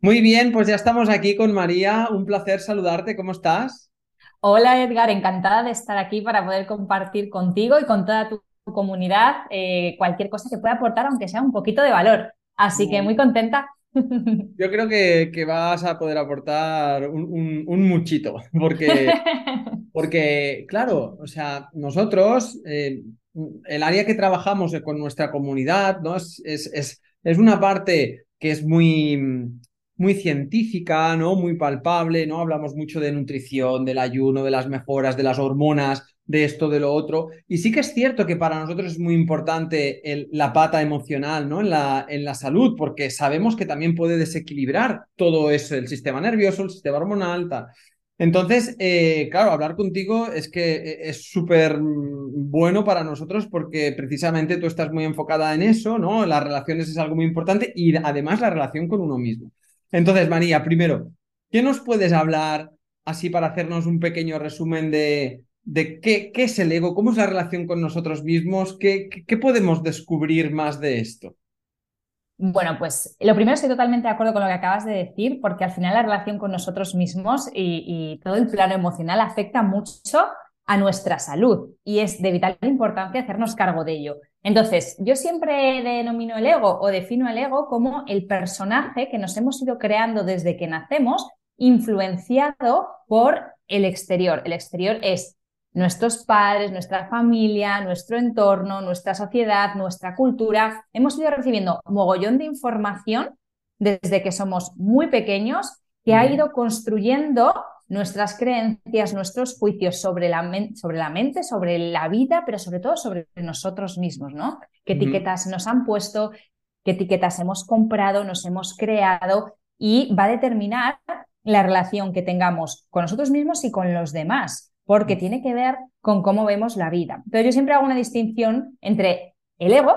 Muy bien, pues ya estamos aquí con María. Un placer saludarte. ¿Cómo estás? Hola Edgar, encantada de estar aquí para poder compartir contigo y con toda tu comunidad eh, cualquier cosa que pueda aportar, aunque sea un poquito de valor. Así que muy contenta. Yo creo que, vas a poder aportar un, muchito, porque, porque, claro, o sea, nosotros, eh, el área que trabajamos con nuestra comunidad, ¿no? Es, es, es una parte que es muy, muy científica, ¿no? Muy palpable, ¿no? Hablamos mucho de nutrición, del ayuno, de las mejoras, de las hormonas, de esto, de lo otro. Y sí que es cierto que para nosotros es muy importante la pata emocional, ¿no? En la, en la salud, porque sabemos que también puede desequilibrar todo eso, el sistema nervioso, el sistema hormonal, tal. Entonces, eh, claro, hablar contigo es que eh, es súper bueno para nosotros porque precisamente tú estás muy enfocada en eso, ¿no? Las relaciones es algo muy importante y además la relación con uno mismo. Entonces, María, primero, ¿qué nos puedes hablar así para hacernos un pequeño resumen de, de qué, qué, es el ego, cómo es la relación con nosotros mismos, qué, qué, podemos descubrir más de esto? Bueno, pues lo primero estoy totalmente de acuerdo con lo que acabas de decir, porque al final la relación con nosotros mismos y, y todo el plano emocional afecta mucho a nuestra salud y es de vital importancia hacernos cargo de ello. Entonces, yo siempre denomino el ego o defino el ego como el personaje que nos hemos ido creando desde que nacemos, influenciado por el exterior. El exterior es nuestros padres, nuestra familia, nuestro entorno, nuestra sociedad, nuestra cultura. Hemos ido recibiendo mogollón de información desde que somos muy pequeños que ha ido construyendo nuestras creencias, nuestros juicios sobre la, sobre la mente, sobre la vida, pero sobre todo sobre nosotros mismos, ¿no? ¿Qué etiquetas nos han puesto? ¿Qué etiquetas hemos comprado? Nos hemos creado y va a determinar la relación que tengamos con nosotros mismos y con los demás, porque mm. tiene que ver con cómo vemos la vida. Pero yo siempre hago una distinción entre el ego,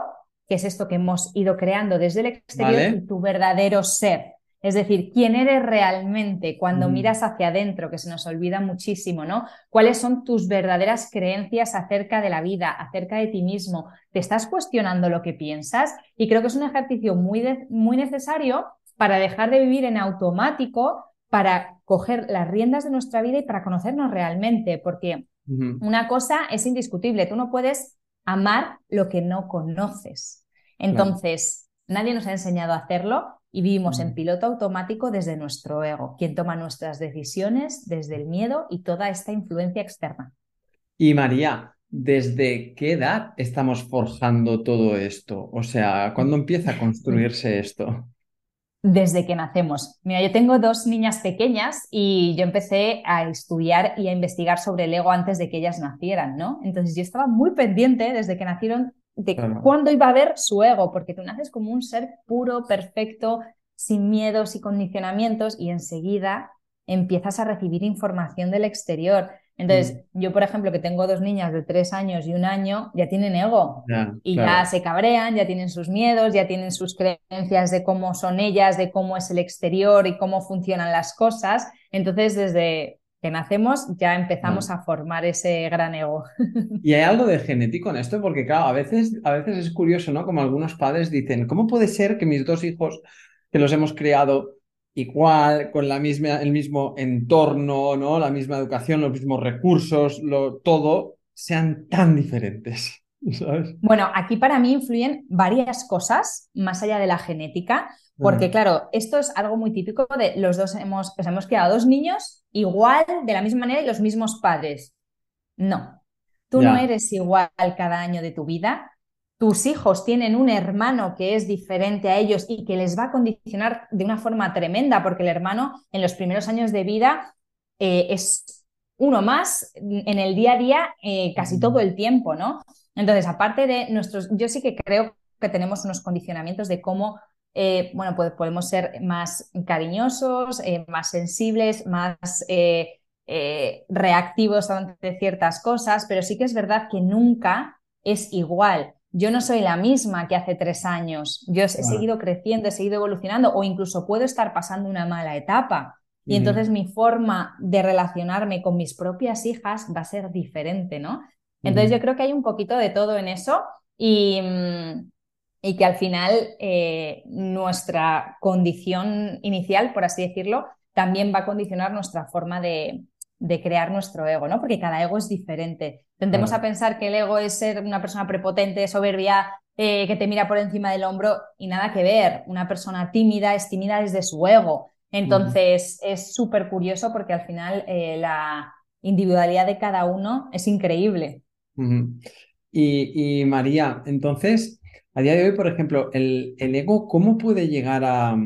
que es esto que hemos ido creando desde el exterior, y tu verdadero ser. Es decir, quién eres realmente cuando miras hacia adentro, que se nos olvida muchísimo, ¿no? ¿Cuáles son tus verdaderas creencias acerca de la vida, acerca de ti mismo? ¿Te estás cuestionando lo que piensas? Y creo que es un ejercicio muy, muy necesario para dejar de vivir en automático, para coger las riendas de nuestra vida y para conocernos realmente, porque una cosa es indiscutible, tú no puedes amar lo que no conoces. Entonces, nadie nos ha enseñado a hacerlo y vivimos en piloto automático desde nuestro ego, quien toma nuestras decisiones desde el miedo y toda esta influencia externa. Y María, ¿desde qué edad estamos forjando todo esto? O sea, ¿cuándo empieza a construirse esto? Desde que nacemos. Mira, yo tengo dos niñas pequeñas y yo empecé a estudiar y a investigar sobre el ego antes de que ellas nacieran, ¿no? Entonces yo estaba muy pendiente desde que nacieron de cuándo iba a haber su ego, porque tú naces como un ser puro, perfecto, sin miedos y condicionamientos y enseguida empiezas a recibir información del exterior. Entonces, mm. yo, por ejemplo, que tengo dos niñas de tres años y un año, ya tienen ego y ya se cabrean, ya tienen sus miedos, ya tienen sus creencias de cómo son ellas, de cómo es el exterior y cómo funcionan las cosas. Entonces, desde que nacemos ya empezamos a formar ese gran ego. Y hay algo de genético en esto, porque claro, a veces, a veces es curioso, ¿no? Como algunos padres dicen, ¿cómo puede ser que mis dos hijos, que los hemos criado igual, con la misma, el mismo entorno, ¿no? La misma educación, los mismos recursos, lo, todo, sean tan diferentes? Bueno, aquí para mí influyen varias cosas, más allá de la genética, porque claro, esto es algo muy típico de los dos hemos, pues hemos criado dos niños igual, de la misma manera y los mismos padres. No, tú no eres igual cada año de tu vida. Tus hijos tienen un hermano que es diferente a ellos y que les va a condicionar de una forma tremenda, porque el hermano en los primeros años de vida eh, es uno más en el día a día eh, casi todo el tiempo, ¿no? Entonces, aparte de nuestros, yo sí que creo que tenemos unos condicionamientos de cómo eh, bueno, pues podemos ser más cariñosos, eh, más sensibles, más reactivos ante ciertas cosas, pero sí que es verdad que nunca es igual. Yo no soy la misma que hace tres años. Yo he seguido creciendo, he seguido evolucionando o incluso puedo estar pasando una mala etapa. Y entonces mi forma de relacionarme con mis propias hijas va a ser diferente, ¿no? Entonces yo creo que hay un poquito de todo en eso y, mm, y que al final eh, nuestra condición inicial, por así decirlo, también va a condicionar nuestra forma de, crear nuestro ego, ¿no? Porque cada ego es diferente. Tendemos a pensar que el ego es ser una persona prepotente, soberbia, eh, que te mira por encima del hombro y nada que ver. Una persona tímida es tímida desde su ego. Entonces es súper curioso porque al final eh, la individualidad de cada uno es increíble. y, María, entonces, a día de hoy, por ejemplo, el, ego, ¿cómo puede llegar a,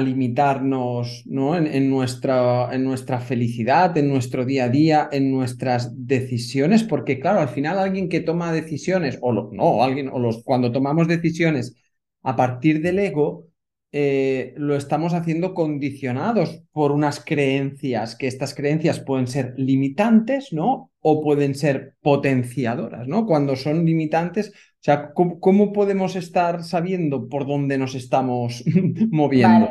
limitarnos ¿no? en, nuestra, en nuestra felicidad, en nuestro día a día, en nuestras decisiones? Porque, claro, al final alguien que toma decisiones, o no, alguien, o los, cuando tomamos decisiones a partir del ego, eh, lo estamos haciendo condicionados por unas creencias, que estas creencias pueden ser limitantes, ¿no? O pueden ser potenciadoras, ¿no? Cuando son limitantes, o sea, ¿cómo, podemos estar sabiendo por dónde nos estamos moviendo?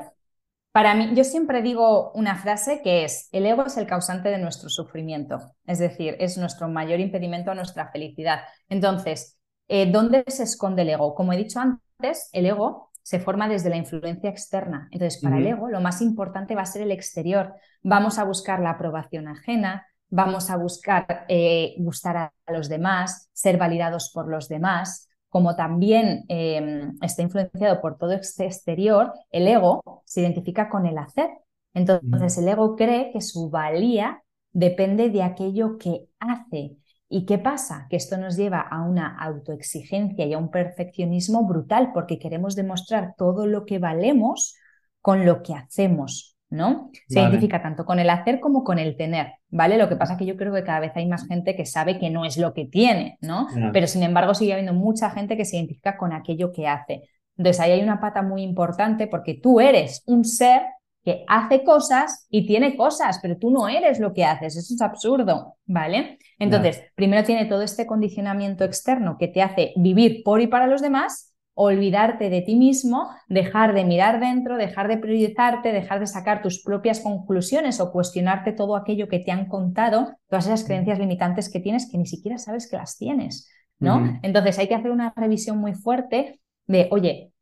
Para mí, yo siempre digo una frase que es, el ego es el causante de nuestro sufrimiento, es decir, es nuestro mayor impedimento a nuestra felicidad. Entonces, eh, ¿dónde se esconde el ego? Como he dicho antes, el ego se forma desde la influencia externa. Entonces, para el ego, lo más importante va a ser el exterior. Vamos a buscar la aprobación ajena, vamos a buscar eh, gustar a los demás, ser validados por los demás. Como también em, está influenciado por todo este exterior, el ego se identifica con el hacer. Entonces, el ego cree que su valía depende de aquello que hace. ¿Y qué pasa? Que esto nos lleva a una autoexigencia y a un perfeccionismo brutal porque queremos demostrar todo lo que valemos con lo que hacemos, ¿no? Se identifica tanto con el hacer como con el tener, ¿vale? Lo que pasa es que yo creo que cada vez hay más gente que sabe que no es lo que tiene, ¿no? Pero sin embargo sigue habiendo mucha gente que se identifica con aquello que hace. Entonces ahí hay una pata muy importante porque tú eres un ser que hace cosas y tiene cosas, pero tú no eres lo que haces, eso es absurdo, ¿vale? Entonces, primero tiene todo este condicionamiento externo que te hace vivir por y para los demás, olvidarte de ti mismo, dejar de mirar dentro, dejar de priorizarte, dejar de sacar tus propias conclusiones o cuestionarte todo aquello que te han contado, todas esas creencias limitantes que tienes que ni siquiera sabes que las tienes, ¿no? Entonces, hay que hacer una revisión muy fuerte de, oye,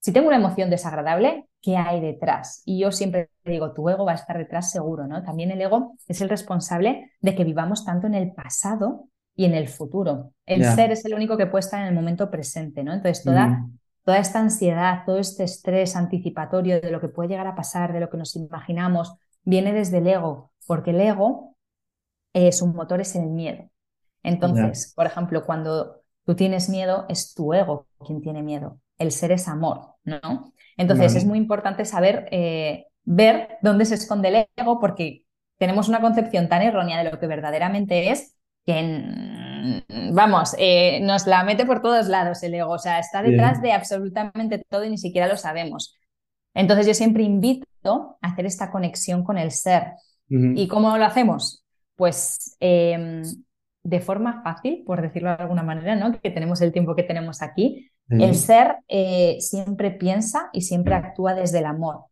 si tengo una emoción desagradable, ¿qué hay detrás? Y yo siempre digo, tu ego va a estar detrás seguro, ¿no? También el ego es el responsable de que vivamos tanto en el pasado y en el futuro. El ser es el único que puede estar en el momento presente, ¿no? Entonces, toda, toda esta ansiedad, todo este estrés anticipatorio de lo que puede llegar a pasar, de lo que nos imaginamos, viene desde el ego, porque el ego, es eh, su motor es el miedo. Entonces, por ejemplo, cuando tú tienes miedo, es tu ego quien tiene miedo el ser es amor, ¿no? Entonces es muy importante saber eh, ver dónde se esconde el ego porque tenemos una concepción tan errónea de lo que verdaderamente es que, vamos, eh, nos la mete por todos lados el ego, o sea, está detrás de absolutamente todo y ni siquiera lo sabemos. Entonces yo siempre invito a hacer esta conexión con el ser. ¿Y cómo lo hacemos? Pues em, de forma fácil, por decirlo de alguna manera, ¿no? Que tenemos el tiempo que tenemos aquí, el ser eh, siempre piensa y siempre actúa desde el amor.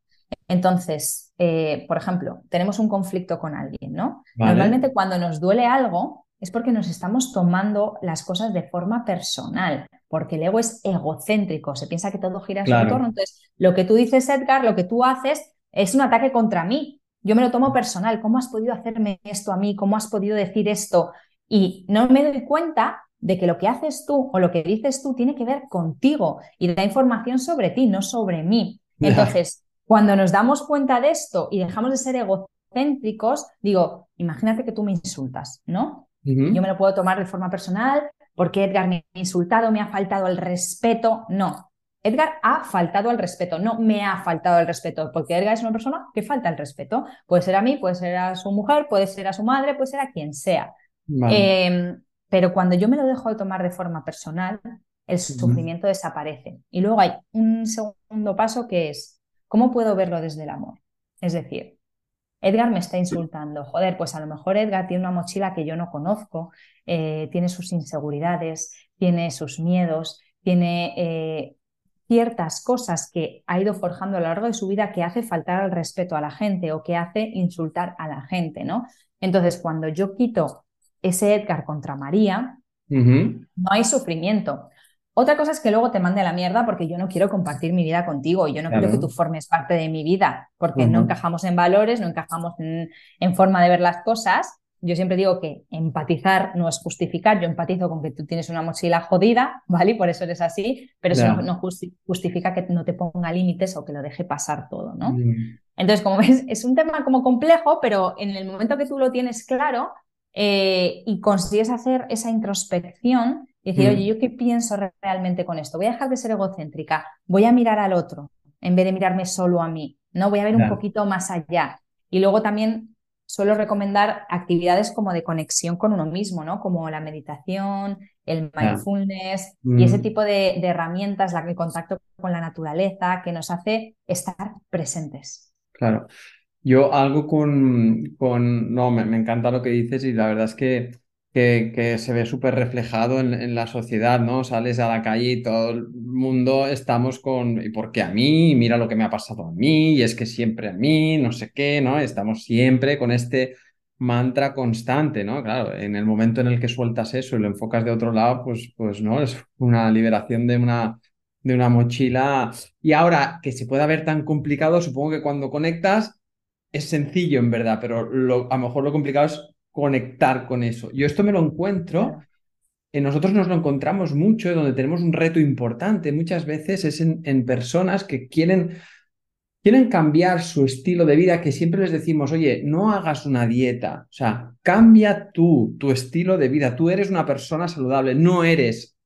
Entonces, eh, por ejemplo, tenemos un conflicto con alguien, ¿no? Normalmente cuando nos duele algo es porque nos estamos tomando las cosas de forma personal, porque el ego es egocéntrico, se piensa que todo gira a su entorno. Entonces, lo que tú dices, Edgar, lo que tú haces es un ataque contra mí. Yo me lo tomo personal. ¿Cómo has podido hacerme esto a mí? ¿Cómo has podido decir esto? Y no me doy cuenta de que lo que haces tú o lo que dices tú tiene que ver contigo y da información sobre ti, no sobre mí. Entonces, cuando nos damos cuenta de esto y dejamos de ser egocéntricos, digo, imagínate que tú me insultas, ¿no? Yo me lo puedo tomar de forma personal porque Edgar me ha insultado, me ha faltado el respeto. No, Edgar ha faltado al respeto, no me ha faltado el respeto, porque Edgar es una persona que falta el respeto. Puede ser a mí, puede ser a su mujer, puede ser a su madre, puede ser a quien sea. Em, pero cuando yo me lo dejo de tomar de forma personal, el sufrimiento desaparece. Y luego hay un segundo paso que es, ¿cómo puedo verlo desde el amor? Es decir, Edgar me está insultando. Joder, pues a lo mejor Edgar tiene una mochila que yo no conozco, eh, tiene sus inseguridades, tiene sus miedos, tiene eh, ciertas cosas que ha ido forjando a lo largo de su vida que hace faltar al respeto a la gente o que hace insultar a la gente, ¿no? Entonces, cuando yo quito ese Edgar contra María, no hay sufrimiento. Otra cosa es que luego te mande a la mierda porque yo no quiero compartir mi vida contigo y yo no quiero que tú formes parte de mi vida porque no encajamos en valores, no encajamos en, forma de ver las cosas. Yo siempre digo que empatizar no es justificar. Yo empatizo con que tú tienes una mochila jodida, ¿vale? Y por eso eres así, pero eso no, justifica que no te ponga límites o que lo deje pasar todo, ¿no? Mm. Entonces, como ves, es un tema como complejo, pero en el momento que tú lo tienes claro eh, y consigues hacer esa introspección, y decir, oye, mm. ¿yo qué pienso realmente con esto? Voy a dejar de ser egocéntrica, voy a mirar al otro en vez de mirarme solo a mí, ¿no? Voy a ver un poquito más allá. Y luego también suelo recomendar actividades como de conexión con uno mismo, ¿no? Como la meditación, el mindfulness y ese mm. tipo de, herramientas, la, el contacto con la naturaleza, que nos hace estar presentes. Claro. Yo algo con, con no, me, me encanta lo que dices y la verdad es que que, se ve súper reflejado en, la sociedad, ¿no? Sales a la calle y todo el mundo estamos con, ¿y por qué a mí? Mira lo que me ha pasado a mí, y es que siempre a mí, no sé qué, ¿no? Estamos siempre con este mantra constante, ¿no? Claro, en el momento en el que sueltas eso y lo enfocas de otro lado, pues, pues no, es una liberación de una, de una mochila. Y ahora, que se pueda ver tan complicado, supongo que cuando conectas es sencillo en verdad, pero lo, a lo mejor lo complicado es conectar con eso. Yo esto me lo encuentro, en nosotros nos lo encontramos mucho, donde tenemos un reto importante muchas veces es en, personas que quieren, quieren cambiar su estilo de vida, que siempre les decimos, oye, no hagas una dieta, o sea, cambia tú, tu estilo de vida, tú eres una persona saludable, no eres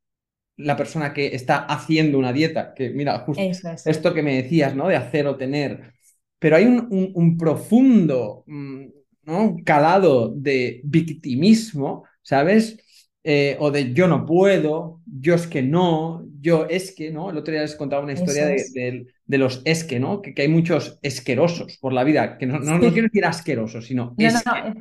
la persona que está haciendo una dieta, que mira, justo esto que me decías, ¿no? De hacer o tener. Pero hay un, profundo mm, un calado de victimismo, ¿sabes? Eh, o de yo no puedo, yo es que no, yo es que, ¿no? El otro día les contaba una historia de, los es que, ¿no? Que, hay muchos esquerosos por la vida, que no, no, quiero decir asquerosos, sino es, que,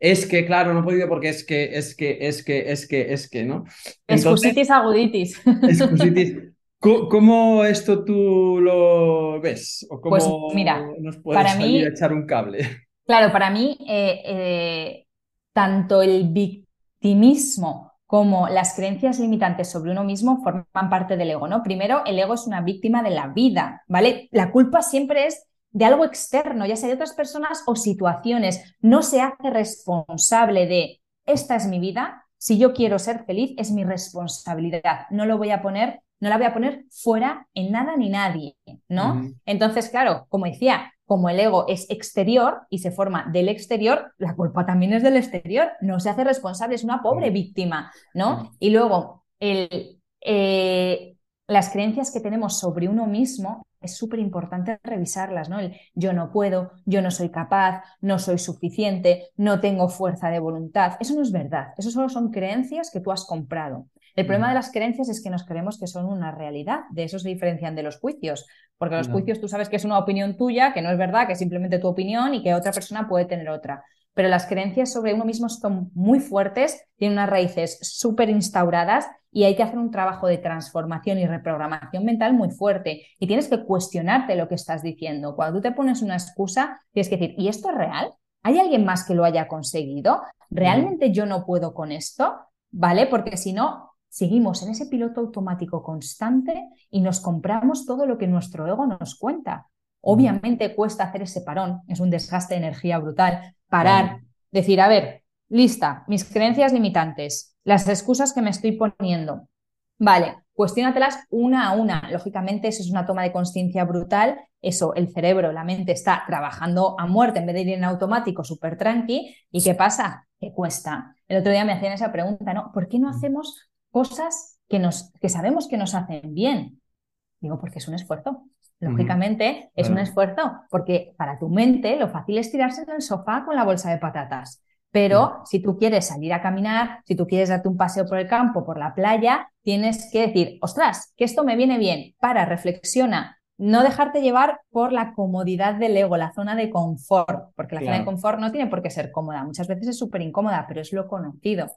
es que, claro, no he podido porque es que, es que, es que, es que, es que, ¿no? Excusitis aguditis. Excusitis. ¿Cómo esto tú lo ves? ¿O cómo pues mira, nos puedes para mí, a echar un cable? Claro, para mí, eh, eh, tanto el victimismo como las creencias limitantes sobre uno mismo forman parte del ego, ¿no? Primero, el ego es una víctima de la vida, ¿vale? La culpa siempre es de algo externo, ya sea de otras personas o situaciones. No se hace responsable de esta es mi vida, si yo quiero ser feliz, es mi responsabilidad. No lo voy a poner, no la voy a poner fuera en nada ni nadie, ¿no? Entonces, claro, como decía, como el ego es exterior y se forma del exterior, la culpa también es del exterior, no se hace responsable, es una pobre víctima, ¿no? Y luego, el, eh, las creencias que tenemos sobre uno mismo es súper importante revisarlas, ¿no? El yo no puedo, yo no soy capaz, no soy suficiente, no tengo fuerza de voluntad. Eso no es verdad, eso solo son creencias que tú has comprado. El problema de las creencias es que nos creemos que son una realidad, de eso se diferencian de los juicios, porque los juicios tú sabes que es una opinión tuya, que no es verdad, que es simplemente tu opinión y que otra persona puede tener otra. Pero las creencias sobre uno mismo son muy fuertes, tienen unas raíces súper instauradas y hay que hacer un trabajo de transformación y reprogramación mental muy fuerte. Y tienes que cuestionarte lo que estás diciendo. Cuando tú te pones una excusa, tienes que decir, ¿y esto es real? ¿Hay alguien más que lo haya conseguido? ¿Realmente yo no puedo con esto? ¿Vale? Porque si no, seguimos en ese piloto automático constante y nos compramos todo lo que nuestro ego nos cuenta. Obviamente cuesta hacer ese parón, es un desgaste de energía brutal. Parar, decir, a ver, lista, mis creencias limitantes, las excusas que me estoy poniendo. Vale, cuestionatelas una a una. Lógicamente, eso es una toma de conciencia brutal. Eso, el cerebro, la mente está trabajando a muerte en vez de ir en automático, súper tranqui. ¿Y qué pasa? Que cuesta. El otro día me hacían esa pregunta, ¿no? ¿Por qué no hacemos cosas que, nos, que sabemos que nos hacen bien. Digo, porque es un esfuerzo. Lógicamente, es un esfuerzo, porque para tu mente lo fácil es tirarse en el sofá con la bolsa de patatas. Pero si tú quieres salir a caminar, si tú quieres darte un paseo por el campo, por la playa, tienes que decir, ostras, que esto me viene bien. Para, reflexiona. No dejarte llevar por la comodidad del ego, la zona de confort, porque la zona de confort no tiene por qué ser cómoda. Muchas veces es súper incómoda, pero es lo conocido.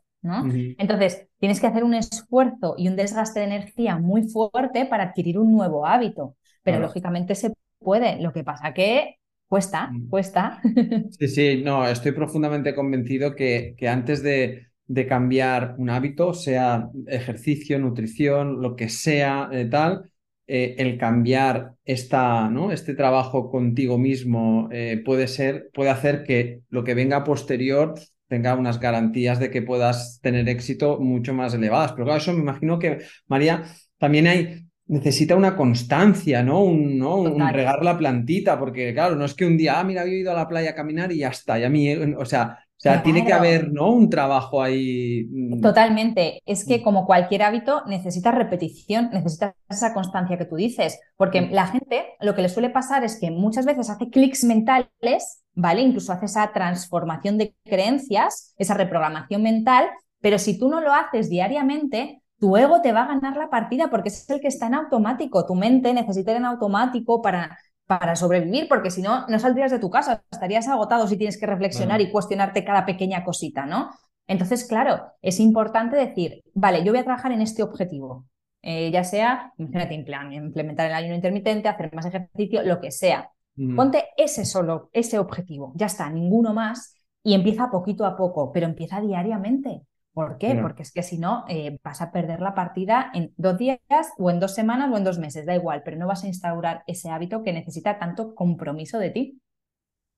Entonces, tienes que hacer un esfuerzo y un desgaste de energía muy fuerte para adquirir un nuevo hábito, pero lógicamente se puede. Lo que pasa que cuesta, cuesta. Sí, sí, no, estoy profundamente convencido que, que antes de, de cambiar un hábito, sea ejercicio, nutrición, lo que sea, eh, tal, eh, el cambiar esta, ¿no? este trabajo contigo mismo eh, puede ser, puede hacer que lo que venga posterior tenga unas garantías de que puedas tener éxito mucho más elevadas. Pero claro, eso me imagino que, María, también hay, necesita una constancia, ¿no? Un, ¿no? un regar la plantita, porque claro, no es que un día, ah, mira, había ido a la playa a caminar y ya está, y a mí, o sea, o sea, tiene que haber, ¿no? Un trabajo ahí. Mm. Totalmente. Es que mm. como cualquier hábito necesitas repetición, necesitas esa constancia que tú dices, porque la gente lo que le suele pasar es que muchas veces hace clics mentales, ¿vale? Incluso hace esa transformación de creencias, esa reprogramación mental, pero si tú no lo haces diariamente, tu ego te va a ganar la partida porque es el que está en automático. Tu mente necesita ir en automático para para sobrevivir, porque si no, no saldrías de tu casa, estarías agotado si tienes que reflexionar y cuestionarte cada pequeña cosita, ¿no? Entonces, claro, es importante decir, vale, yo voy a trabajar en este objetivo, eh, ya sea, imagínate, implementar el ayuno intermitente, hacer más ejercicio, lo que sea. Ponte ese solo, ese objetivo, ya está, ninguno más, y empieza poquito a poco, pero empieza diariamente. ¿Por qué? Porque es que si no, eh, vas a perder la partida en dos días o en dos semanas o en dos meses, da igual, pero no vas a instaurar ese hábito que necesita tanto compromiso de ti.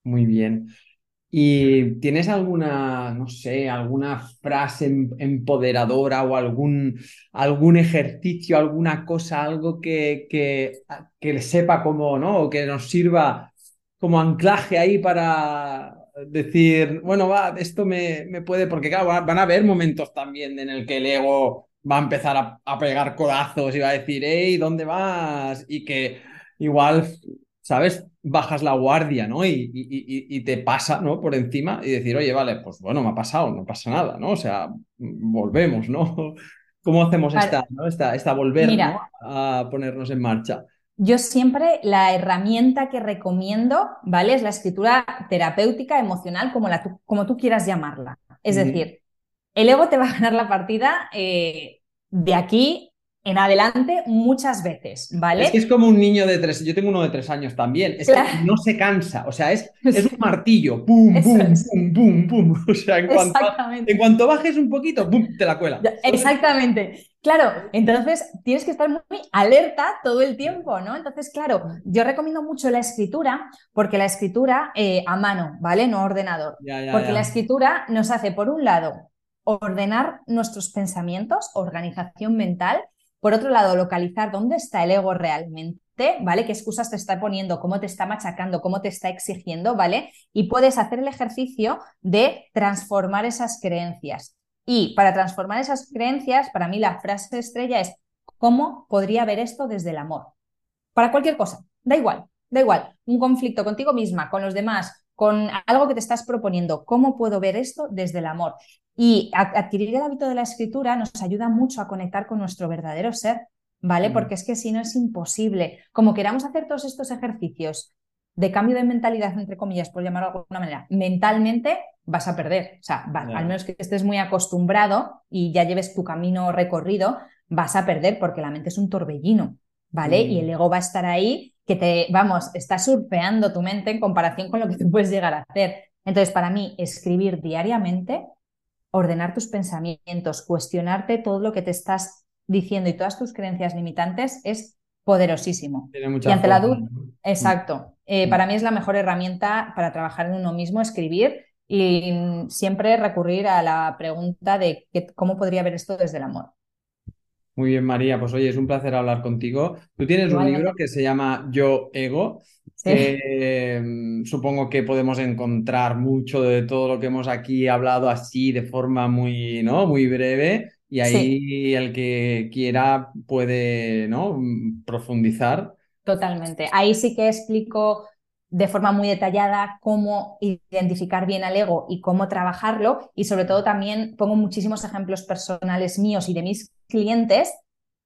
Muy bien. ¿Y tienes alguna, no sé, alguna frase em, empoderadora o algún, algún ejercicio, alguna cosa, algo que, que, que sepa cómo, ¿no? O que nos sirva como anclaje ahí para, decir, bueno, va, esto me, me puede, porque claro, van a haber momentos también en el que el ego va a empezar a, pegar codazos y va a decir, hey, ¿dónde vas? Y que igual, ¿sabes? Bajas la guardia, ¿no? Y, y, te pasa, ¿no? Por encima y decir, oye, vale, pues bueno, me ha pasado, no pasa nada, ¿no? O sea, volvemos, ¿no? ¿Cómo hacemos esta, ¿no? esta, esta volver a ponernos en marcha? Yo siempre la herramienta que recomiendo, ¿vale? Es la escritura terapéutica, emocional, como, la, como tú quieras llamarla. Es decir, el ego te va a ganar la partida eh, de aquí en adelante muchas veces, ¿vale? Es que es como un niño de tres, yo tengo uno de tres años también, es que no se cansa, o sea, es, es un martillo, pum, pum, pum, pum, pum, o sea, en cuanto, en cuanto bajes un poquito, pum, te la cuela. Exactamente. Claro, entonces tienes que estar muy alerta todo el tiempo, ¿no? Entonces, claro, yo recomiendo mucho la escritura, porque la escritura eh, a mano, ¿vale? No ordenador. porque la escritura nos hace, por un lado, ordenar nuestros pensamientos, organización mental, por otro lado, localizar dónde está el ego realmente, ¿vale? ¿Qué excusas te está poniendo? ¿Cómo te está machacando? ¿Cómo te está exigiendo? ¿Vale? Y puedes hacer el ejercicio de transformar esas creencias. Y para transformar esas creencias, para mí la frase estrella es, ¿cómo podría ver esto desde el amor? Para cualquier cosa, da igual, da igual. Un conflicto contigo misma, con los demás, con algo que te estás proponiendo, ¿cómo puedo ver esto desde el amor? Y adquirir el hábito de la escritura nos ayuda mucho a conectar con nuestro verdadero ser, ¿vale? Porque es que si no es imposible. Como queramos hacer todos estos ejercicios de cambio de mentalidad, entre comillas, por llamarlo de alguna manera, mentalmente vas a perder. O sea, al menos que estés muy acostumbrado y ya lleves tu camino recorrido, vas a perder porque la mente es un torbellino, ¿vale? Y el ego va a estar ahí que te, vamos, está surfeando tu mente en comparación con lo que tú puedes llegar a hacer. Entonces, para mí, escribir diariamente ordenar tus pensamientos, cuestionarte todo lo que te estás diciendo y todas tus creencias limitantes es poderosísimo. Tiene mucha y ante la duda, exacto. Eh, mm. para mí es la mejor herramienta para trabajar en uno mismo, escribir y siempre recurrir a la pregunta de cómo podría ver esto desde el amor. Muy bien, María. Pues oye, es un placer hablar contigo. Tú tienes un libro que se llama Yo Ego Em, supongo que podemos encontrar mucho de todo lo que hemos aquí hablado así de forma muy, ¿no? muy breve y ahí el que quiera puede ¿no? profundizar. Totalmente. Ahí sí que explico de forma muy detallada cómo identificar bien al ego y cómo trabajarlo y sobre todo también pongo muchísimos ejemplos personales míos y de mis clientes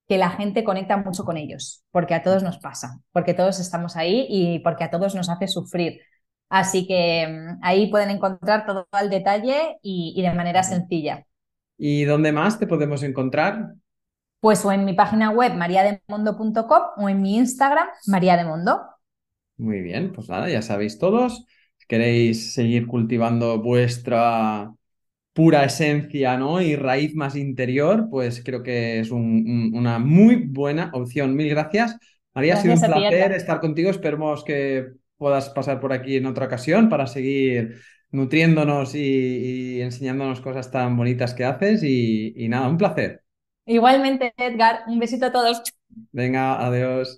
que la gente conecta mucho con ellos, porque a todos nos pasa, porque todos estamos ahí y porque a todos nos hace sufrir. Así que mm, ahí pueden encontrar todo al detalle y, de manera sencilla. ¿Y dónde más te podemos encontrar? Pues o en mi página web mariademondo.com o en mi Instagram mariademondo. Muy bien, pues nada, ya sabéis todos. Si queréis seguir cultivando vuestra pura esencia, ¿no? Y raíz más interior, pues creo que es una muy buena opción. Mil gracias. María, ha sido un placer estar contigo. Esperemos que puedas pasar por aquí en otra ocasión para seguir nutriéndonos y, enseñándonos cosas tan bonitas que haces. y nada, un placer. Igualmente, Edgar, un besito a todos. Venga, adiós.